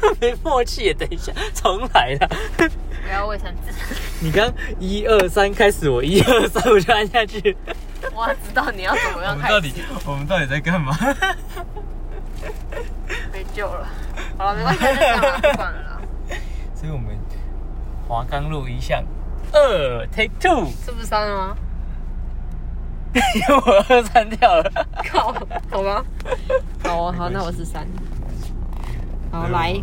没默契，等一下，重来了。不要卫生纸。你刚一二三开始，我一二三我就按下去。我知道你要怎么样开始。我们到底我们到底在干嘛？没救了。好了，没关系，就这样了，不管了。所以我们华冈路一巷二 take two，是不是三了吗？因为我二删掉了。靠，好吧。好啊，好，那我是三。好，来。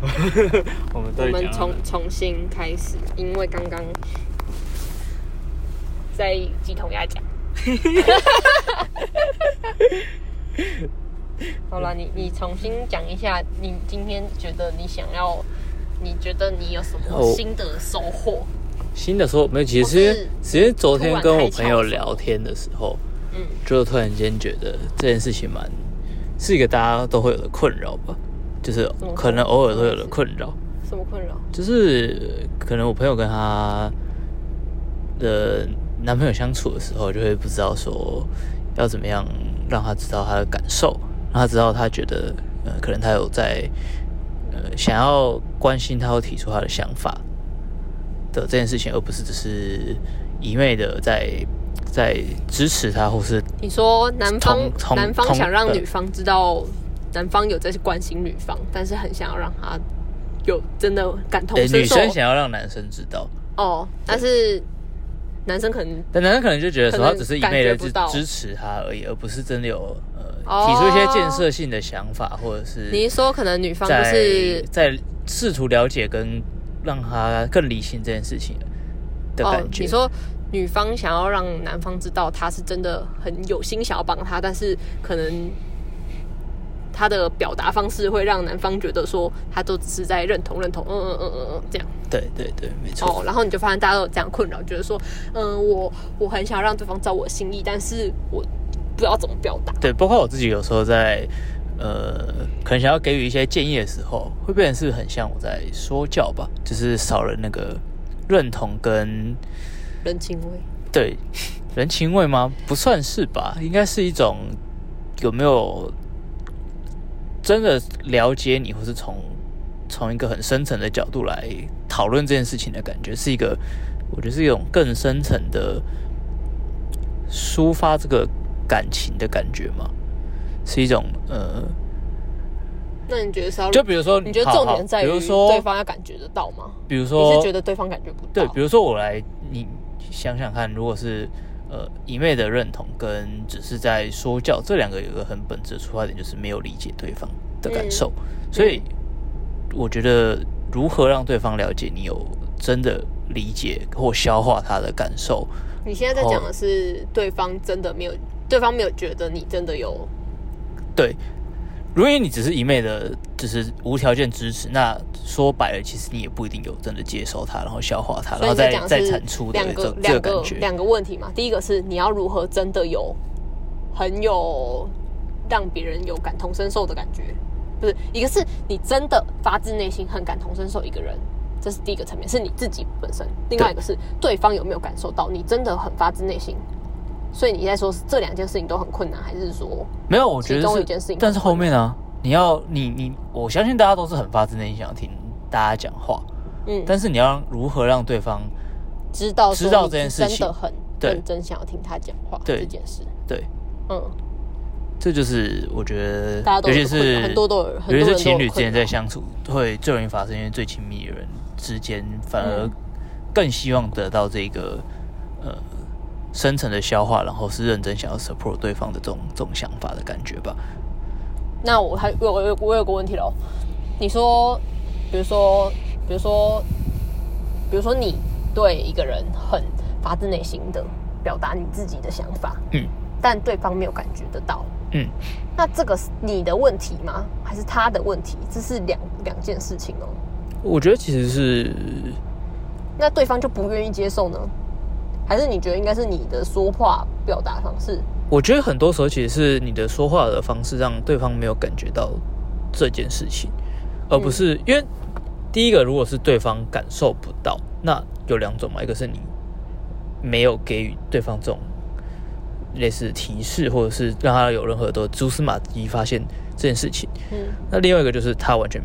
我们我们重重新开始，因为刚刚在鸡同鸭讲。好了，你你重新讲一下，你今天觉得你想要，你觉得你有什么新的收获？新的收获没有，其实其实昨天跟我朋友聊天的时候，嗯，就突然间觉得这件事情蛮是一个大家都会有的困扰吧。就是可能偶尔会有的困扰，什么困扰？就是可能我朋友跟她的男朋友相处的时候，就会不知道说要怎么样让他知道他的感受，让他知道他觉得呃，可能他有在呃想要关心他或提出他的想法的这件事情，而不是只是一昧的在在支持他，或是你说男方男方想让女方知道。男方有在关心女方，但是很想要让他有真的感同身受。女生想要让男生知道哦，但是男生可能，但男生可能就觉得说他只是一味的支支持他而已，而不是真的有呃提出一些建设性的想法，或者是你说可能女方就是在试图了解跟让他更理性这件事情的感觉。你说女方想要让男方知道他是真的很有心想要帮他，但是可能。他的表达方式会让男方觉得说，他都只是在认同认同，嗯嗯嗯嗯嗯，这样。对对对，没错。哦，然后你就发现大家都有这样困扰，觉得说，嗯，我我很想让对方知道我心意，但是我不知道怎么表达。对，包括我自己有时候在，呃，可能想要给予一些建议的时候，会变成是很像我在说教吧，就是少了那个认同跟人情味。对，人情味吗？不算是吧，应该是一种有没有。真的了解你，或是从从一个很深层的角度来讨论这件事情的感觉，是一个我觉得是一种更深层的抒发这个感情的感觉吗？是一种呃，那你觉得是要？就比如说，你觉得重点在于说对方要感觉得到吗？比如说，你是觉得对方感觉不到？对，比如说我来，你想想看，如果是。呃，一昧的认同跟只是在说教，这两个有一个很本质的出发点，就是没有理解对方的感受。嗯、所以，我觉得如何让对方了解你有真的理解或消化他的感受。你现在在讲的是对方真的没有，对方没有觉得你真的有对。如果你只是一昧的，只是无条件支持，那说白了，其实你也不一定有真的接受它，然后消化它，然后再再产出两个两个两个问题嘛。第一个是你要如何真的有很有让别人有感同身受的感觉，不是一个是你真的发自内心很感同身受一个人，这是第一个层面，是你自己本身。另外一个是对方有没有感受到你真的很发自内心。所以你在说这两件事情都很困难，还是说没有？我觉得中一件事情，但是后面呢、啊？你要你你，我相信大家都是很发自内心想要听大家讲话，嗯，但是你要如何让对方知道知道这件事情真的很认真想要听他讲话这件事？对，嗯，这就是我觉得，大家都尤其是很多都有，尤其是情侣之间在相处会最容易发生，因为最亲密的人之间反而更希望得到这个呃。深层的消化，然后是认真想要 support 对方的这种这种想法的感觉吧。那我还我我我有个问题喽，你说，比如说，比如说，比如说你对一个人很发自内心的表达你自己的想法，嗯，但对方没有感觉得到，嗯，那这个是你的问题吗？还是他的问题？这是两两件事情哦。我觉得其实是，那对方就不愿意接受呢？还是你觉得应该是你的说话表达方式？我觉得很多时候其实是你的说话的方式让对方没有感觉到这件事情，而不是、嗯、因为第一个，如果是对方感受不到，那有两种嘛，一个是你没有给予对方这种类似提示，或者是让他有任何的蛛丝马迹发现这件事情。嗯，那另外一个就是他完全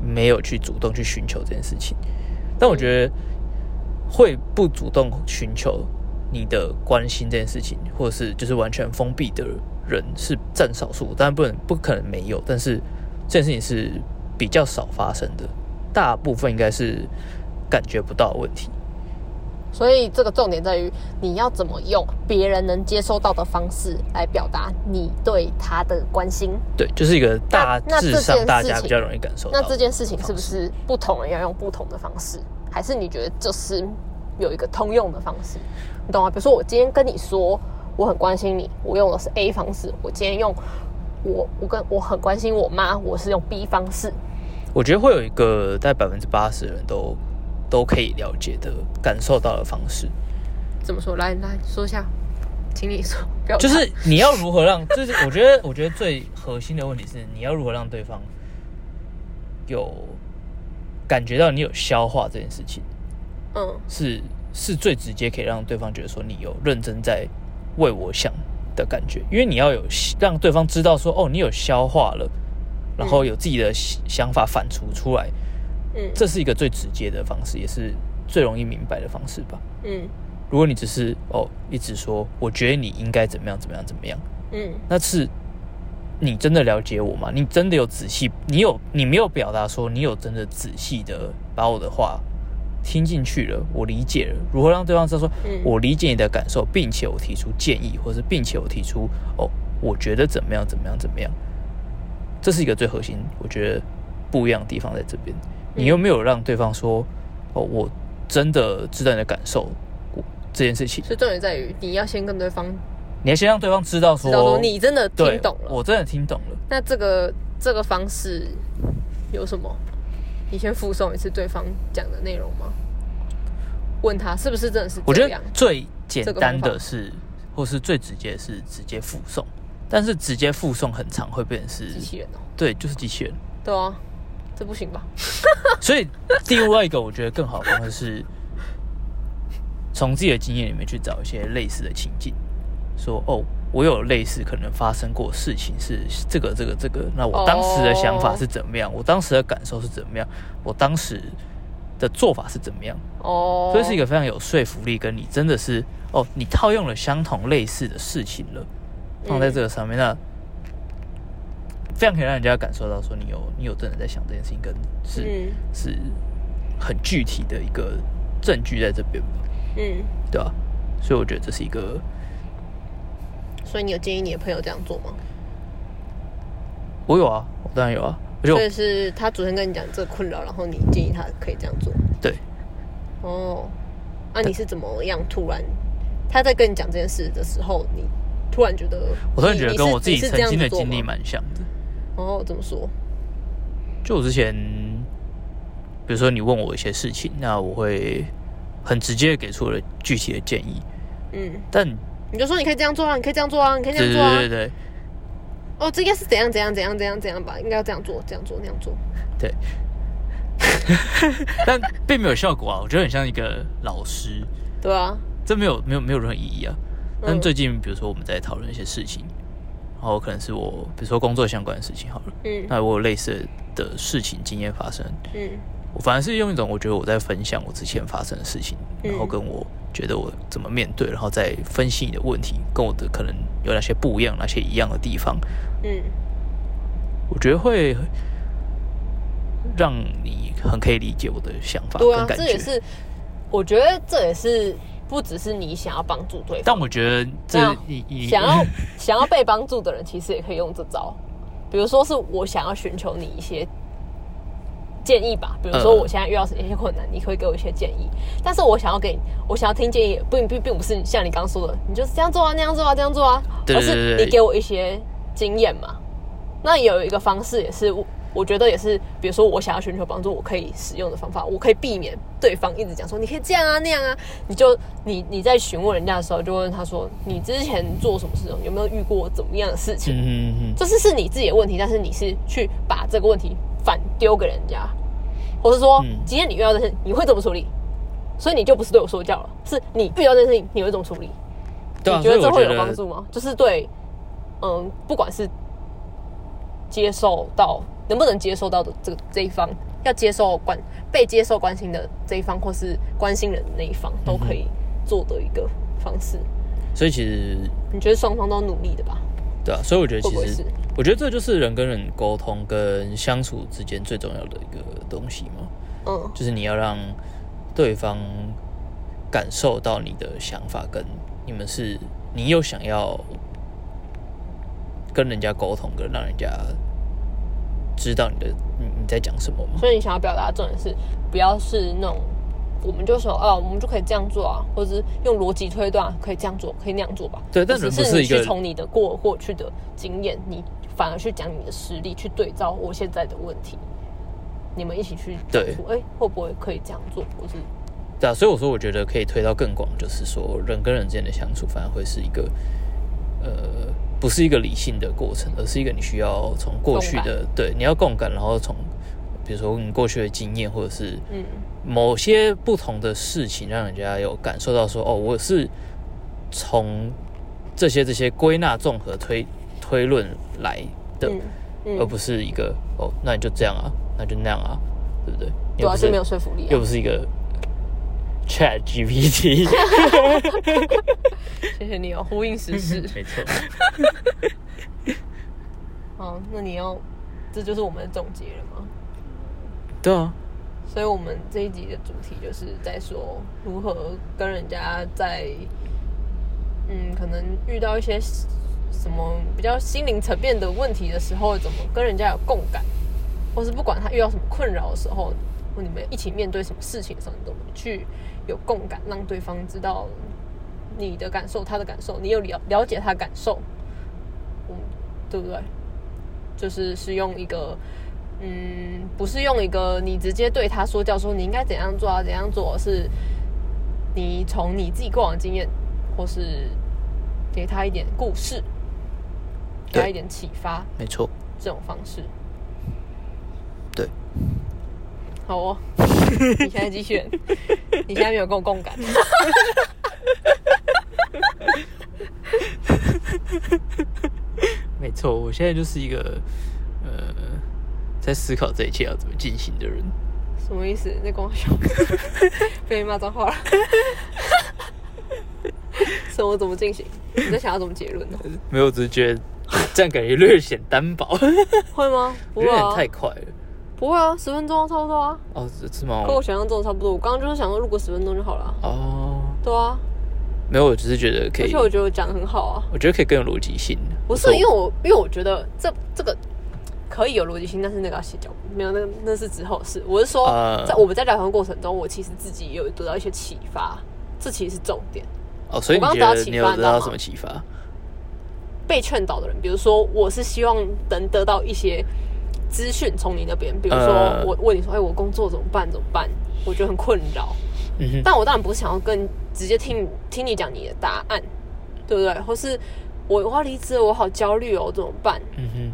没有去主动去寻求这件事情。但我觉得会不主动寻求你的关心这件事情，或者是就是完全封闭的人是占少数，当然不能不可能没有，但是这件事情是比较少发生的，大部分应该是感觉不到的问题。所以这个重点在于你要怎么用别人能接收到的方式来表达你对他的关心。对，就是一个大致上大家比较容易感受到。那这件事情是不是不同人要用不同的方式？还是你觉得这是有一个通用的方式？你懂吗？比如说我今天跟你说我很关心你，我用的是 A 方式；我今天用我我跟我很关心我妈，我是用 B 方式。我觉得会有一个在百分之八十的人都。都可以了解的、感受到的方式，怎么说？来来说一下，请你说。就是你要如何让，就是我觉得，我觉得最核心的问题是，你要如何让对方有感觉到你有消化这件事情。嗯，是是最直接可以让对方觉得说你有认真在为我想的感觉，因为你要有让对方知道说，哦，你有消化了，然后有自己的想法反刍出来。嗯，这是一个最直接的方式，也是最容易明白的方式吧。嗯，如果你只是哦一直说，我觉得你应该怎么样怎么样怎么样，嗯，那是你真的了解我吗？你真的有仔细？你有你没有表达说你有真的仔细的把我的话听进去了？我理解了，如何让对方知道说，我理解你的感受，并且我提出建议，或者是并且我提出哦，我觉得怎么样怎么样怎么样，这是一个最核心，我觉得不一样的地方在这边。你又没有让对方说：“哦，我真的知道你的感受，这件事情。”所以重点在于你要先跟对方，你要先让对方知道说，知道说你真的听懂了，我真的听懂了。那这个这个方式有什么？你先附送一次对方讲的内容吗？问他是不是真的是？我觉得最简单的是，或是最直接的是直接附送，但是直接附送很长会变成是机器人哦。对，就是机器人。对啊。这不行吧？所以另外一个我觉得更好的方式是，从自己的经验里面去找一些类似的情境，说哦，我有类似可能发生过事情是这个这个这个，那我当时的想法是怎么样？我当时的感受是怎么样？我当时的做法是怎么样？哦，所以是一个非常有说服力，跟你真的是哦，你套用了相同类似的事情了，放在这个上面那。非常可以让人家感受到说你有你有真的在想这件事情，跟是、嗯、是很具体的一个证据在这边吧，嗯，对吧？所以我觉得这是一个。所以你有建议你的朋友这样做吗？我有啊，我当然有啊。所以是他昨天跟你讲这个困扰，然后你建议他可以这样做。对。哦，那、啊、你是怎么样突然他在跟你讲这件事的时候，你突然觉得？我突然觉得跟我自己曾经的经历蛮像的。哦，怎么说？就我之前，比如说你问我一些事情，那我会很直接给出了具体的建议。嗯，但你就说你可以这样做啊，你可以这样做啊，你可以这样做啊。对对对对。哦，这应该是怎样怎样怎样怎样怎样吧？应该要这样做，这样做，那样做。对。但并没有效果啊！我觉得很像一个老师。对啊。这没有没有没有任何意义啊！但最近，比如说我们在讨论一些事情。然后可能是我，比如说工作相关的事情好了，嗯，那我有类似的事情经验发生，嗯，我反而是用一种我觉得我在分享我之前发生的事情，嗯，然后跟我觉得我怎么面对，然后再分析你的问题，跟我的可能有哪些不一样，哪些一样的地方，嗯，我觉得会让你很可以理解我的想法。对啊，这也是，我觉得这也是。不只是你想要帮助对方，但我觉得这想要 想要被帮助的人，其实也可以用这招。比如说，是我想要寻求你一些建议吧。比如说，我现在遇到一些困难，你可以给我一些建议。但是我想要给我想要听建议，并并并不是像你刚刚说的，你就是这样做啊，那样做啊，这样做啊，而是你给我一些经验嘛。那有一个方式也是。我觉得也是，比如说我想要寻求帮助，我可以使用的方法，我可以避免对方一直讲说你可以这样啊那样啊。你就你你在询问人家的时候，就问他说你之前做什么事情，有没有遇过怎么样的事情？嗯嗯嗯，这是是你自己的问题，但是你是去把这个问题反丢给人家，我是说今天你遇到这事，你会怎么处理？所以你就不是对我说教了，是你遇到这件事情你会怎么处理？你觉得这会有帮助吗？就是对，嗯，不管是接受到能不能接受到的这个这一方，要接受关被接受关心的这一方，或是关心人的那一方，都可以做的一个方式。所以其实你觉得双方都努力的吧？对啊，所以我觉得其实我觉得这就是人跟人沟通跟相处之间最重要的一个东西嘛。嗯，就是你要让对方感受到你的想法，跟你们是你又想要跟人家沟通，跟让人家知道你的你你在讲什么嘛？所以你想要表达的重点是，不要是那种我们就说哦，我们就可以这样做啊，或者是用逻辑推断可以这样做，可以那样做吧？对，但是不是一个从你的过过去的经验，你反而去讲你的实力，去对照我现在的问题，你们一起去对，哎，会不会可以这样做？或是对啊，所以我说，我觉得可以推到更广，就是说人跟人之间的相处，反而会是一个呃。不是一个理性的过程，而是一个你需要从过去的对，你要共感，然后从比如说你过去的经验，或者是嗯某些不同的事情，让人家有感受到说哦，我是从这些这些归纳综合推推论来的，嗯嗯、而不是一个哦，那你就这样啊，那就那样啊，对不对？主要是没有说服力、啊，又不是一个。Chat GPT，谢谢你哦，呼应时事，没错。好，那你要，这就是我们的总结了吗？对啊。所以，我们这一集的主题就是在说如何跟人家在，嗯，可能遇到一些什么比较心灵层面的问题的时候，怎么跟人家有共感，或是不管他遇到什么困扰的时候，或你们一起面对什么事情的时候，你怎么去。有共感，让对方知道你的感受，他的感受，你有了了解他的感受，嗯，对不对？就是是用一个，嗯，不是用一个你直接对他说教，说你应该怎样做啊，怎样做，是你从你自己过往的经验，或是给他一点故事，给他一点启发，没错，这种方式，对。好哦，你现在继续，你现在没有跟我共感。没错，我现在就是一个呃，在思考这一切要怎么进行的人。什么意思？在跟我笑？被你骂脏话了？什么怎么进行？你在想要怎么结论呢？没有，只是觉得这样感觉略显单薄。会吗？不会啊，太快了。不会啊，十分钟差不多啊。哦，是吗？跟我想象中的差不多。我刚刚就是想说，如果十分钟就好了。哦。对啊。没有，我只是觉得可以。而且我觉得我讲的很好啊。我觉得可以更有逻辑性。不是，因为我因为我觉得这这个可以有逻辑性，但是那个要写脚本，没有那个那是之后的事。我是说，在我们在聊天过程中，我其实自己也有得到一些启发，这其实是重点。哦，所以你觉得你有得到什么启发？被劝导的人，比如说，我是希望能得到一些。资讯从你那边，比如说我问你说：“哎、呃，我工作怎么办？怎么办？”我觉得很困扰。但我当然不是想要跟直接听听你讲你的答案，对不对？或是我我要离职了，我好焦虑哦，怎么办？嗯哼。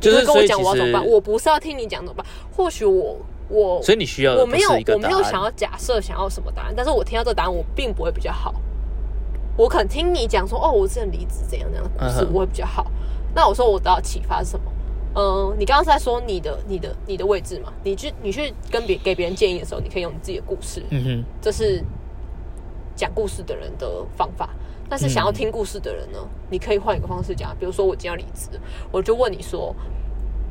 就是跟我讲我要怎么办？我不是要听你讲怎么办？或许我我所以你需要我没有我没有想要假设想要什么答案，但是我听到这个答案，我并不会比较好。我可能听你讲说：“哦，我之前离职怎样怎样的故事，我会比较好。”那我说我得到启发是什么？嗯，你刚刚是在说你的、你的、你的位置嘛？你去、你去跟别给别人建议的时候，你可以用你自己的故事。嗯哼，这是讲故事的人的方法。但是想要听故事的人呢，嗯、你可以换一个方式讲。比如说，我今天要离职，我就问你说，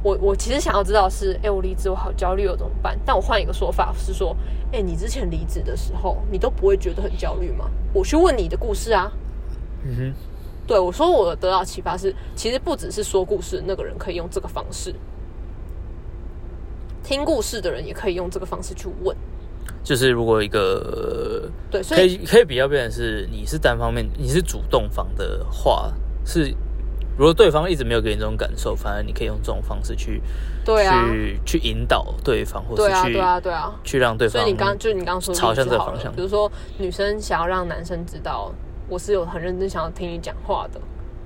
我我其实想要知道是，哎、欸，我离职我好焦虑，我怎么办？但我换一个说法是说，哎、欸，你之前离职的时候，你都不会觉得很焦虑吗？我去问你的故事啊。嗯哼。对，我说，我得到启发是，其实不只是说故事那个人可以用这个方式，听故事的人也可以用这个方式去问。就是如果一个对，所以可以可以比较变成是你是单方面，你是主动方的话，是如果对方一直没有给你这种感受，反而你可以用这种方式去对啊，去去引导对方，或者去对啊对啊，去让对方。所以你刚就你刚刚说朝向这个方向，比如说女生想要让男生知道。我是有很认真想要听你讲话的，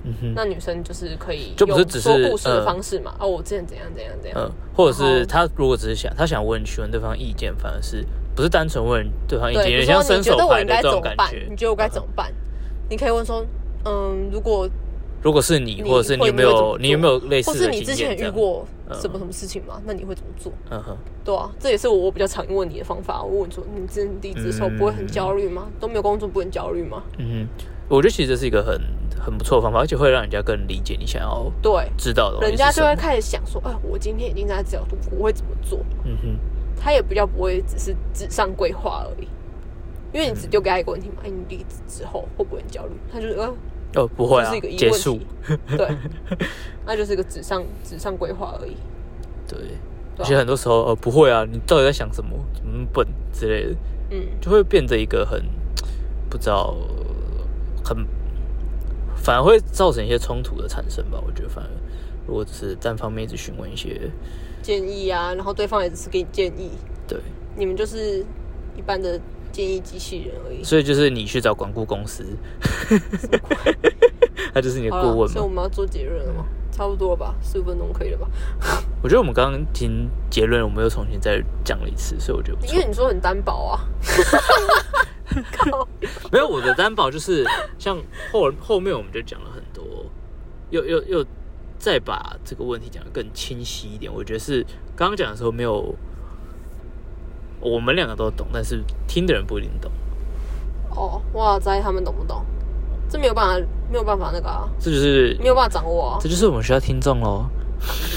嗯哼，那女生就是可以就不是只是说故事的方式嘛？呃、哦，我之前怎样怎样怎样，嗯，或者是他如果只是想他想问询问对方意见，反而是不是单纯问对方意见，有点像伸手牌的这种感觉。你觉得我该怎么办？嗯、你可以问说，嗯，如果如果是你，或者是你有没有你，有没有类似的，或是你之前遇过什么什么事情吗？嗯、那你会怎么做？嗯哼，对啊，这也是我我比较常问你的方法。我问说，你自离职的时候不会很焦虑吗？嗯、都没有工作不会很焦虑吗？嗯哼，我觉得其实这是一个很很不错的方法，而且会让人家更理解你想要对知道的，人家就会开始想说，哎，我今天已经在这条路，我会怎么做？嗯哼，他也比较不会只是纸上规划而已，因为你只丢给他一个问题嘛，哎，你离职之后会不会很焦虑？他就是呃。哦，不会啊，是一个结束，对，那就是一个 纸上纸上规划而已。对，而且很多时候，呃，不会啊，你到底在想什么？怎么笨之类的，嗯，就会变得一个很不知道，很反而会造成一些冲突的产生吧。我觉得，反而如果只是单方面一直询问一些建议啊，然后对方也只是给你建议，对，你们就是一般的。建议机器人而已，所以就是你去找管顾公司，他就是你的顾问。所以我们要做结论了吗？差不多吧，十五分钟可以了吧？我觉得我们刚刚听结论，我们又重新再讲了一次，所以我觉得因为你说很单薄啊，没有我的担保就是像后后面我们就讲了很多，又又又再把这个问题讲得更清晰一点。我觉得是刚刚讲的时候没有。我们两个都懂，但是听的人不一定懂。哦，哇在，他们懂不懂？这没有办法，没有办法那个啊。这就是没有办法掌握啊。这就是我们需要听众喽。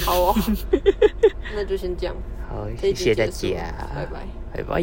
好哦，那就先这样。好，谢谢大家，拜拜，拜拜。